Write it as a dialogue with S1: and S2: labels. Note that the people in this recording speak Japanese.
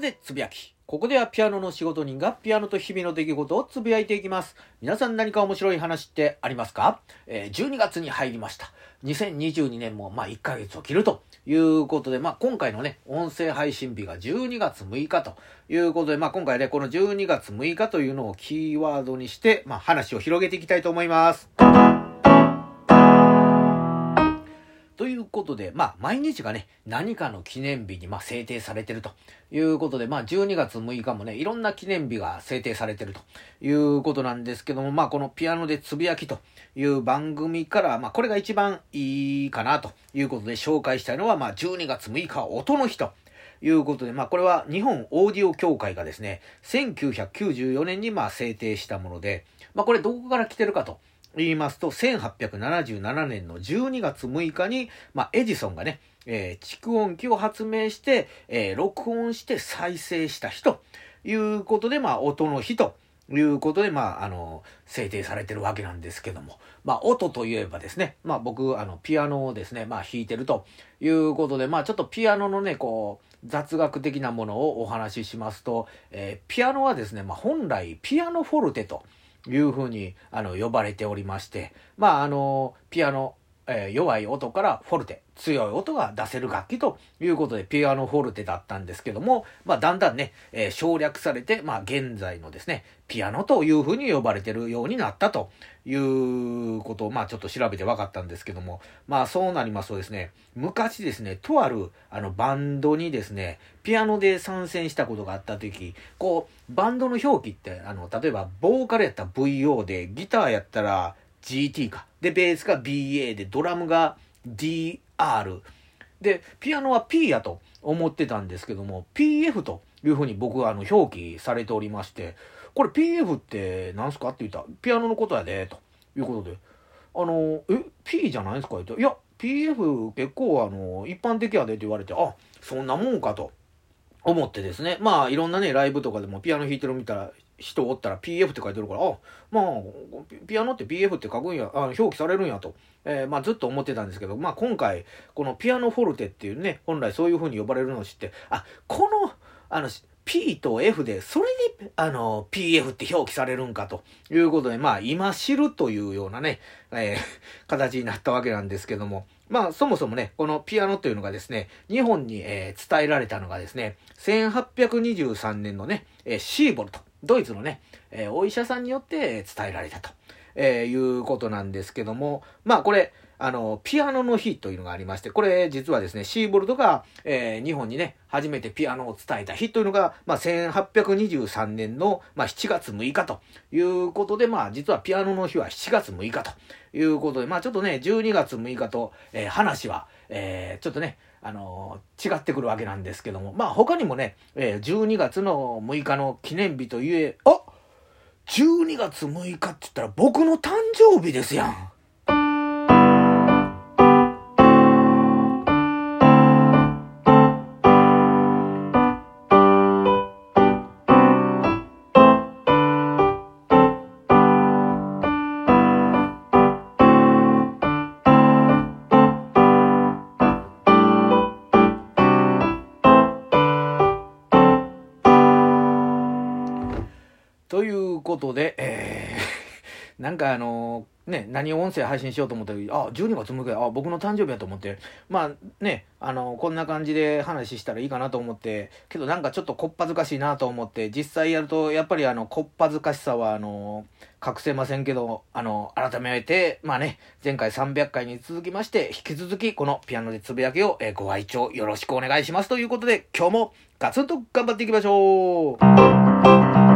S1: でつぶやき。ここではピアノの仕事人がピアノと日々の出来事をつぶやいていきます。皆さん何か面白い話ってありますか、えー、?12 月に入りました。2022年もまあ1ヶ月を切るということで、まあ今回のね、音声配信日が12月6日ということで、まあ今回ね、この12月6日というのをキーワードにして、まあ話を広げていきたいと思います。ことで、まあ、毎日がね、何かの記念日に、まあ、制定されてるということで、まあ、12月6日もね、いろんな記念日が制定されてるということなんですけども、まあ、このピアノでつぶやきという番組から、まあ、これが一番いいかなということで紹介したいのは、まあ、12月6日は音の日と。いうことで、まあこれは日本オーディオ協会がですね、1994年にまあ制定したもので、まあこれどこから来てるかと言いますと、1877年の12月6日に、まあ、エジソンがね、えー、蓄音機を発明して、えー、録音して再生した日ということで、まあ、音の日ということで、まあ、あの、制定されてるわけなんですけども、まあ、音といえばですね、まあ、僕、あの、ピアノをですね、まあ、弾いてるということで、まあ、ちょっとピアノのね、こう、雑学的なものをお話ししますと、えー、ピアノはですね、まあ、本来、ピアノフォルテと、いうふうに、あの、呼ばれておりまして、まあ、あの、ピアノ、え、弱い音からフォルテ、強い音が出せる楽器ということで、ピアノフォルテだったんですけども、まあ、だんだんね、え、省略されて、まあ、現在のですね、ピアノというふうに呼ばれてるようになったということを、まあ、ちょっと調べて分かったんですけども、まあ、そうなりますとですね、昔ですね、とある、あの、バンドにですね、ピアノで参戦したことがあった時、こう、バンドの表記って、あの、例えば、ボーカルやったら VO で、ギターやったら GT か。で、ベースが BA で、ドラムが DR。で、ピアノは P やと思ってたんですけども、PF というふうに僕はあの表記されておりまして、これ PF って何すかって言ったら、ピアノのことやで、ということで、あの、え、P じゃないですか？って言ったいや、PF 結構あの、一般的やでって言われて、あ、そんなもんかと思ってですね、まあいろんなね、ライブとかでもピアノ弾いてる見たら、人おったら PF って書いてるから、あ、まあ、ピアノって PF って書くんや、あ表記されるんやと、えー、まあずっと思ってたんですけど、まあ今回、このピアノフォルテっていうね、本来そういう風に呼ばれるのを知って、あ、この、あの、P と F で、それで、あの、PF って表記されるんかと。いうことで、まあ、今知るというようなね、えー、形になったわけなんですけども、まあ、そもそもね、このピアノというのがですね、日本に、えー、伝えられたのがですね、1823年のね、えー、シーボルト、ドイツのね、えー、お医者さんによって伝えられたと、えいうことなんですけども、まあ、これ、あの、ピアノの日というのがありまして、これ実はですね、シーボルトが、えー、日本にね、初めてピアノを伝えた日というのが、まあ、1823年の、まあ、7月6日ということで、まあ、実はピアノの日は7月6日ということで、まあ、ちょっとね、12月6日と、えー、話は、えー、ちょっとね、あのー、違ってくるわけなんですけども、まあ、他にもね、えー、12月の6日の記念日といえ、あ12月6日って言ったら僕の誕生日ですやん。いうことで、えー、なんかあのー、ね、何を音声配信しようと思ったら、あ、12月6日、あ、僕の誕生日やと思って、まあね、あのー、こんな感じで話したらいいかなと思って、けどなんかちょっとこっぱずかしいなと思って、実際やると、やっぱりあの、こっぱずかしさは、あの隠せませんけど、あの、改めて、まあね、前回300回に続きまして、引き続きこのピアノでつぶやきを、えご愛聴よろしくお願いしますということで、今日もガツンと頑張っていきましょう。